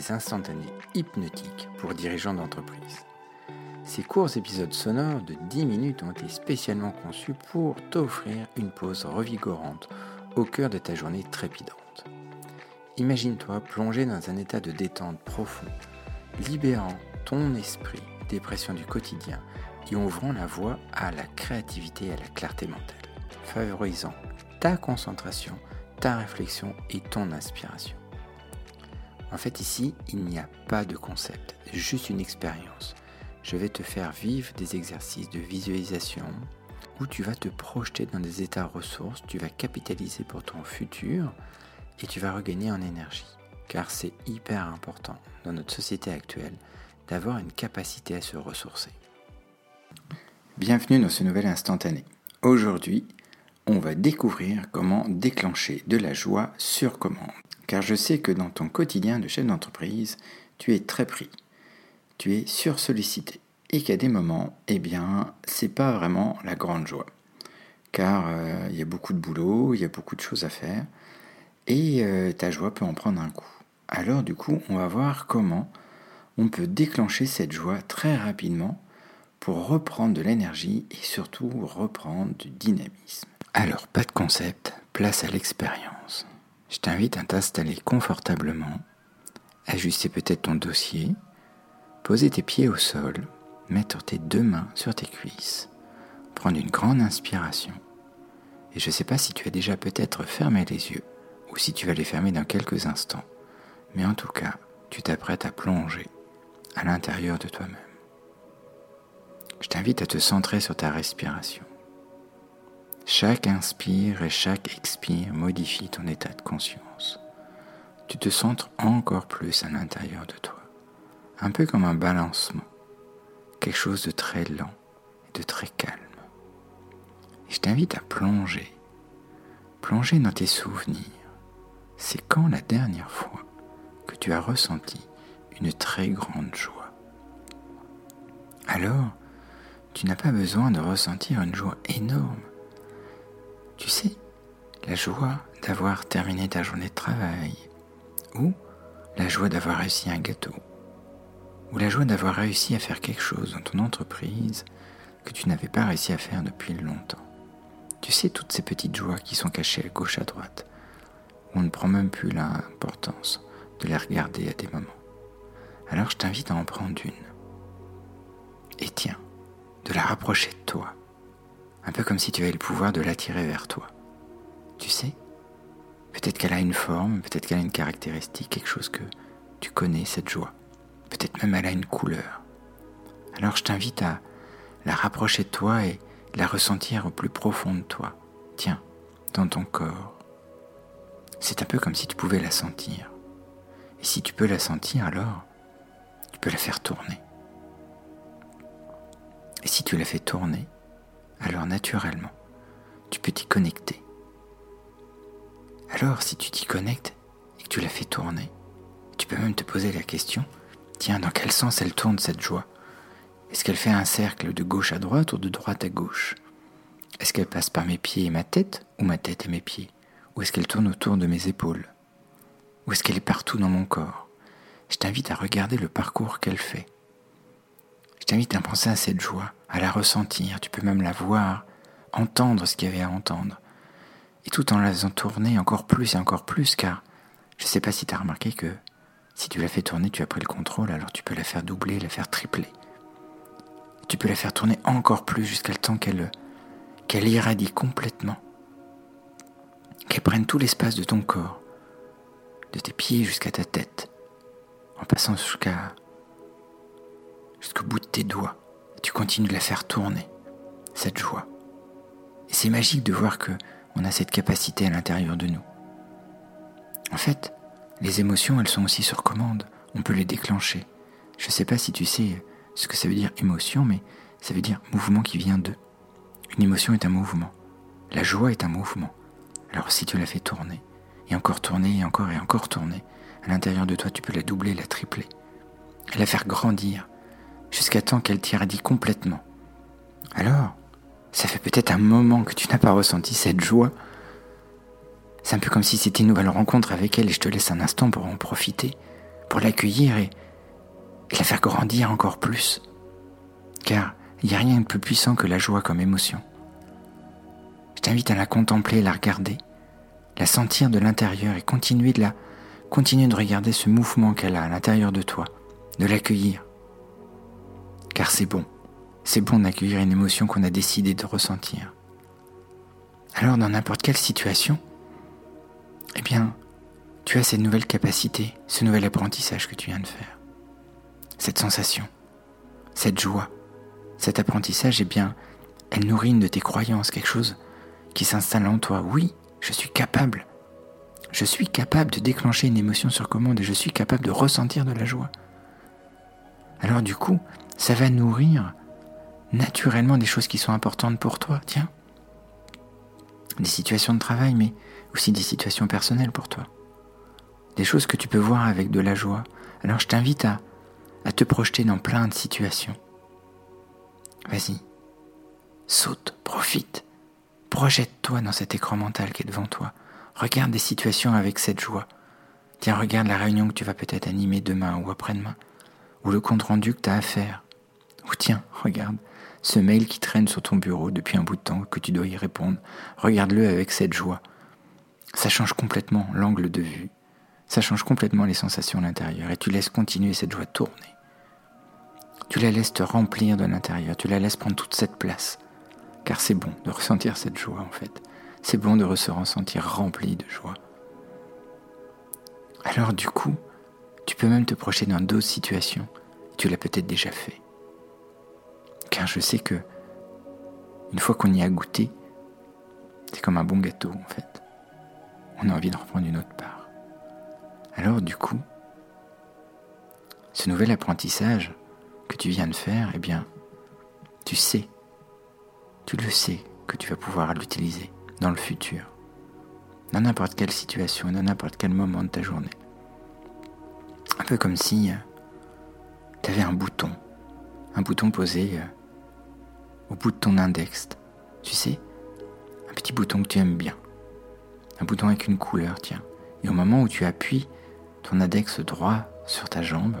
des instantanés hypnotiques pour dirigeants d'entreprise. Ces courts épisodes sonores de 10 minutes ont été spécialement conçus pour t'offrir une pause revigorante au cœur de ta journée trépidante. Imagine-toi plongé dans un état de détente profond, libérant ton esprit des pressions du quotidien et ouvrant la voie à la créativité et à la clarté mentale, favorisant ta concentration ta réflexion et ton inspiration. En fait, ici, il n'y a pas de concept, juste une expérience. Je vais te faire vivre des exercices de visualisation où tu vas te projeter dans des états ressources, tu vas capitaliser pour ton futur et tu vas regagner en énergie. Car c'est hyper important dans notre société actuelle d'avoir une capacité à se ressourcer. Bienvenue dans ce nouvel instantané. Aujourd'hui, on va découvrir comment déclencher de la joie sur commande. Car je sais que dans ton quotidien de chef d'entreprise, tu es très pris. Tu es sursollicité. Et qu'à des moments, eh bien, c'est pas vraiment la grande joie. Car euh, il y a beaucoup de boulot, il y a beaucoup de choses à faire, et euh, ta joie peut en prendre un coup. Alors du coup, on va voir comment on peut déclencher cette joie très rapidement pour reprendre de l'énergie et surtout reprendre du dynamisme. Alors, pas de concept, place à l'expérience. Je t'invite à t'installer confortablement, ajuster peut-être ton dossier, poser tes pieds au sol, mettre tes deux mains sur tes cuisses, prendre une grande inspiration. Et je ne sais pas si tu as déjà peut-être fermé les yeux ou si tu vas les fermer dans quelques instants, mais en tout cas, tu t'apprêtes à plonger à l'intérieur de toi-même. Je t'invite à te centrer sur ta respiration. Chaque inspire et chaque expire modifie ton état de conscience. Tu te centres encore plus à l'intérieur de toi, un peu comme un balancement, quelque chose de très lent et de très calme. Je t'invite à plonger, plonger dans tes souvenirs. C'est quand la dernière fois que tu as ressenti une très grande joie? Alors, tu n'as pas besoin de ressentir une joie énorme tu sais, la joie d'avoir terminé ta journée de travail, ou la joie d'avoir réussi un gâteau, ou la joie d'avoir réussi à faire quelque chose dans ton entreprise que tu n'avais pas réussi à faire depuis longtemps. Tu sais, toutes ces petites joies qui sont cachées à gauche, à droite, on ne prend même plus l'importance de les regarder à des moments. Alors je t'invite à en prendre une. Et tiens, de la rapprocher de toi un peu comme si tu avais le pouvoir de l'attirer vers toi. Tu sais Peut-être qu'elle a une forme, peut-être qu'elle a une caractéristique, quelque chose que tu connais, cette joie. Peut-être même elle a une couleur. Alors je t'invite à la rapprocher de toi et la ressentir au plus profond de toi. Tiens, dans ton corps. C'est un peu comme si tu pouvais la sentir. Et si tu peux la sentir, alors tu peux la faire tourner. Et si tu la fais tourner, alors naturellement, tu peux t'y connecter. Alors si tu t'y connectes et que tu la fais tourner, tu peux même te poser la question, tiens, dans quel sens elle tourne cette joie? Est-ce qu'elle fait un cercle de gauche à droite ou de droite à gauche? Est-ce qu'elle passe par mes pieds et ma tête ou ma tête et mes pieds? Ou est-ce qu'elle tourne autour de mes épaules? Ou est-ce qu'elle est partout dans mon corps? Je t'invite à regarder le parcours qu'elle fait. Je t'invite à penser à cette joie à la ressentir, tu peux même la voir, entendre ce qu'il y avait à entendre. Et tout en la faisant tourner encore plus et encore plus, car je ne sais pas si tu as remarqué que si tu la fais tourner, tu as pris le contrôle, alors tu peux la faire doubler, la faire tripler. Tu peux la faire tourner encore plus jusqu'à le temps qu'elle irradie complètement. Qu'elle prenne tout l'espace de ton corps, de tes pieds jusqu'à ta tête, en passant jusqu'à jusqu'au bout de tes doigts tu continues de la faire tourner, cette joie. Et c'est magique de voir que on a cette capacité à l'intérieur de nous. En fait, les émotions, elles sont aussi sur commande. On peut les déclencher. Je ne sais pas si tu sais ce que ça veut dire émotion, mais ça veut dire mouvement qui vient d'eux. Une émotion est un mouvement. La joie est un mouvement. Alors si tu la fais tourner, et encore tourner, et encore et encore tourner, à l'intérieur de toi, tu peux la doubler, la tripler, la faire grandir, jusqu'à temps qu'elle t'irradie complètement. Alors, ça fait peut-être un moment que tu n'as pas ressenti cette joie, C'est un peu comme si c'était une nouvelle rencontre avec elle et je te laisse un instant pour en profiter, pour l'accueillir et, et la faire grandir encore plus. Car il n'y a rien de plus puissant que la joie comme émotion. Je t'invite à la contempler, la regarder, la sentir de l'intérieur et continuer de la continuer de regarder ce mouvement qu'elle a à l'intérieur de toi, de l'accueillir. Car c'est bon, c'est bon d'accueillir une émotion qu'on a décidé de ressentir. Alors dans n'importe quelle situation, eh bien, tu as cette nouvelle capacité, ce nouvel apprentissage que tu viens de faire. Cette sensation, cette joie, cet apprentissage, eh bien, elle nourrit une de tes croyances, quelque chose qui s'installe en toi. Oui, je suis capable. Je suis capable de déclencher une émotion sur commande et je suis capable de ressentir de la joie. Alors du coup, ça va nourrir naturellement des choses qui sont importantes pour toi, tiens. Des situations de travail, mais aussi des situations personnelles pour toi. Des choses que tu peux voir avec de la joie. Alors je t'invite à, te projeter dans plein de situations. Vas-y, saute, profite, projette-toi dans cet écran mental qui est devant toi. Regarde des situations avec cette joie. Tiens, regarde la réunion que tu vas peut-être animer demain ou après-demain, ou le compte rendu que tu as à faire. Tiens, regarde ce mail qui traîne sur ton bureau depuis un bout de temps que tu dois y répondre. Regarde-le avec cette joie. Ça change complètement l'angle de vue. Ça change complètement les sensations à l'intérieur et tu laisses continuer cette joie tourner. Tu la laisses te remplir de l'intérieur, tu la laisses prendre toute cette place. Car c'est bon de ressentir cette joie en fait. C'est bon de se ressentir rempli de joie. Alors du coup, tu peux même te projeter dans d'autres situations. Tu l'as peut-être déjà fait. Car je sais que une fois qu'on y a goûté, c'est comme un bon gâteau en fait. On a envie de reprendre une autre part. Alors du coup, ce nouvel apprentissage, que tu viens de faire, eh bien, tu sais, tu le sais que tu vas pouvoir l'utiliser dans le futur, dans n'importe quelle situation, dans n'importe quel moment de ta journée. Un peu comme si euh, tu avais un bouton, un bouton posé euh, au bout de ton index, tu sais, un petit bouton que tu aimes bien, un bouton avec une couleur, tiens. Et au moment où tu appuies ton index droit sur ta jambe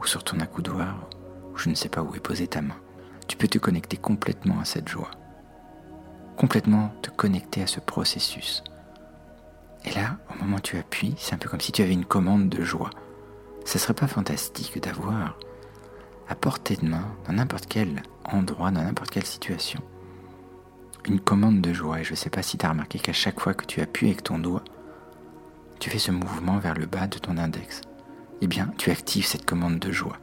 ou sur ton accoudoir, je ne sais pas où est posée ta main, tu peux te connecter complètement à cette joie. Complètement te connecter à ce processus. Et là, au moment où tu appuies, c'est un peu comme si tu avais une commande de joie. Ce serait pas fantastique d'avoir à portée de main, dans n'importe quel endroit, dans n'importe quelle situation, une commande de joie. Et je ne sais pas si tu as remarqué qu'à chaque fois que tu appuies avec ton doigt, tu fais ce mouvement vers le bas de ton index. Eh bien, tu actives cette commande de joie.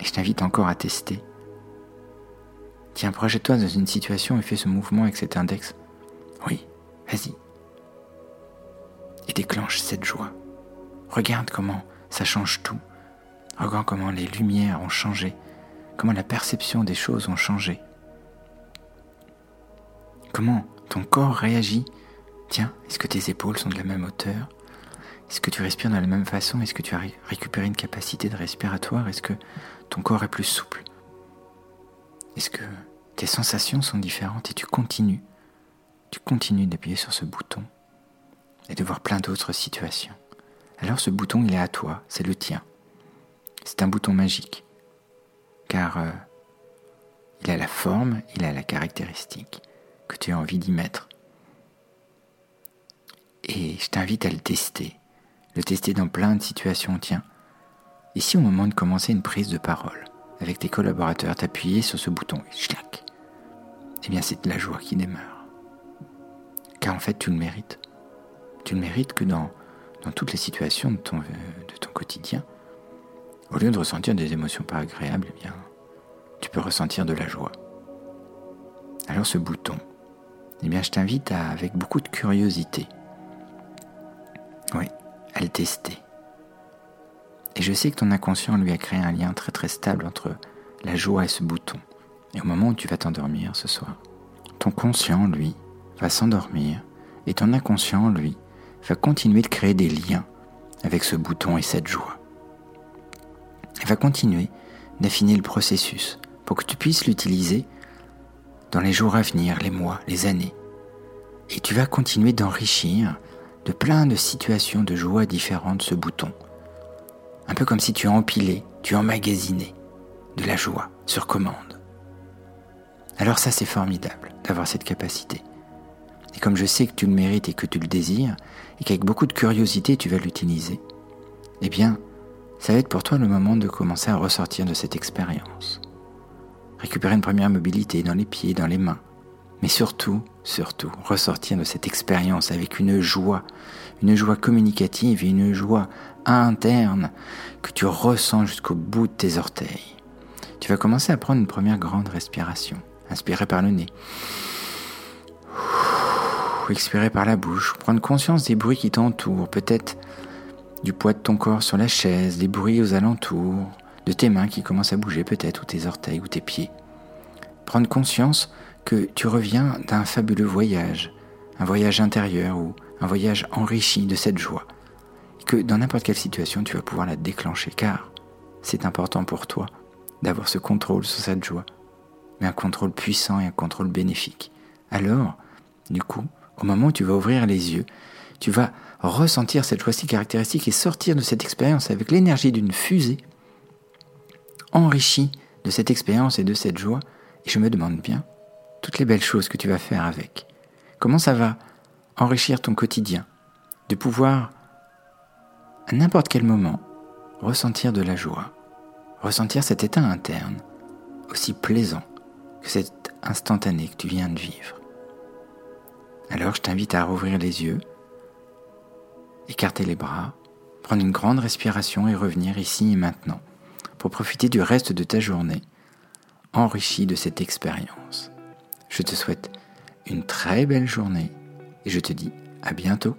Et je t'invite encore à tester. Tiens, projette-toi dans une situation et fais ce mouvement avec cet index. Oui, vas-y. Et déclenche cette joie. Regarde comment ça change tout. Regarde comment les lumières ont changé, comment la perception des choses ont changé. Comment ton corps réagit. Tiens, est-ce que tes épaules sont de la même hauteur Est-ce que tu respires de la même façon Est-ce que tu as récupéré une capacité de respiratoire Est-ce que ton corps est plus souple Est-ce que tes sensations sont différentes et tu continues Tu continues d'appuyer sur ce bouton et de voir plein d'autres situations. Alors ce bouton, il est à toi, c'est le tien. C'est un bouton magique, car euh, il a la forme, il a la caractéristique que tu as envie d'y mettre. Et je t'invite à le tester, le tester dans plein de situations. Tiens, si au moment de commencer une prise de parole avec tes collaborateurs, t'appuyais sur ce bouton et schlac, eh bien c'est de la joie qui démarre. Car en fait, tu le mérites. Tu le mérites que dans, dans toutes les situations de ton, de ton quotidien, au lieu de ressentir des émotions pas agréables, eh bien, tu peux ressentir de la joie. Alors ce bouton, eh bien, je t'invite à, avec beaucoup de curiosité, oui, à le tester. Et je sais que ton inconscient lui a créé un lien très très stable entre la joie et ce bouton. Et au moment où tu vas t'endormir ce soir, ton conscient, lui, va s'endormir et ton inconscient, lui, va continuer de créer des liens avec ce bouton et cette joie. Il va continuer d'affiner le processus pour que tu puisses l'utiliser dans les jours à venir, les mois, les années. Et tu vas continuer d'enrichir de plein de situations de joie différentes ce bouton. Un peu comme si tu empilais, tu emmagasinais de la joie sur commande. Alors ça c'est formidable d'avoir cette capacité. Et comme je sais que tu le mérites et que tu le désires, et qu'avec beaucoup de curiosité tu vas l'utiliser, eh bien, ça va être pour toi le moment de commencer à ressortir de cette expérience. Récupérer une première mobilité dans les pieds, dans les mains, mais surtout, surtout, ressortir de cette expérience avec une joie, une joie communicative et une joie interne que tu ressens jusqu'au bout de tes orteils. Tu vas commencer à prendre une première grande respiration. Inspirer par le nez. Expirer par la bouche. Prendre conscience des bruits qui t'entourent. Peut-être du poids de ton corps sur la chaise, des bruits aux alentours, de tes mains qui commencent à bouger peut-être, ou tes orteils, ou tes pieds. Prendre conscience que tu reviens d'un fabuleux voyage, un voyage intérieur ou un voyage enrichi de cette joie, que dans n'importe quelle situation tu vas pouvoir la déclencher, car c'est important pour toi d'avoir ce contrôle sur cette joie, mais un contrôle puissant et un contrôle bénéfique. Alors, du coup, au moment où tu vas ouvrir les yeux, tu vas ressentir cette joie si caractéristique et sortir de cette expérience avec l'énergie d'une fusée, enrichie de cette expérience et de cette joie. Et je me demande bien, toutes les belles choses que tu vas faire avec. Comment ça va enrichir ton quotidien De pouvoir, à n'importe quel moment, ressentir de la joie, ressentir cet état interne, aussi plaisant que cet instantané que tu viens de vivre? Alors je t'invite à rouvrir les yeux, écarter les bras, prendre une grande respiration et revenir ici et maintenant pour profiter du reste de ta journée enrichi de cette expérience. Je te souhaite une très belle journée et je te dis à bientôt.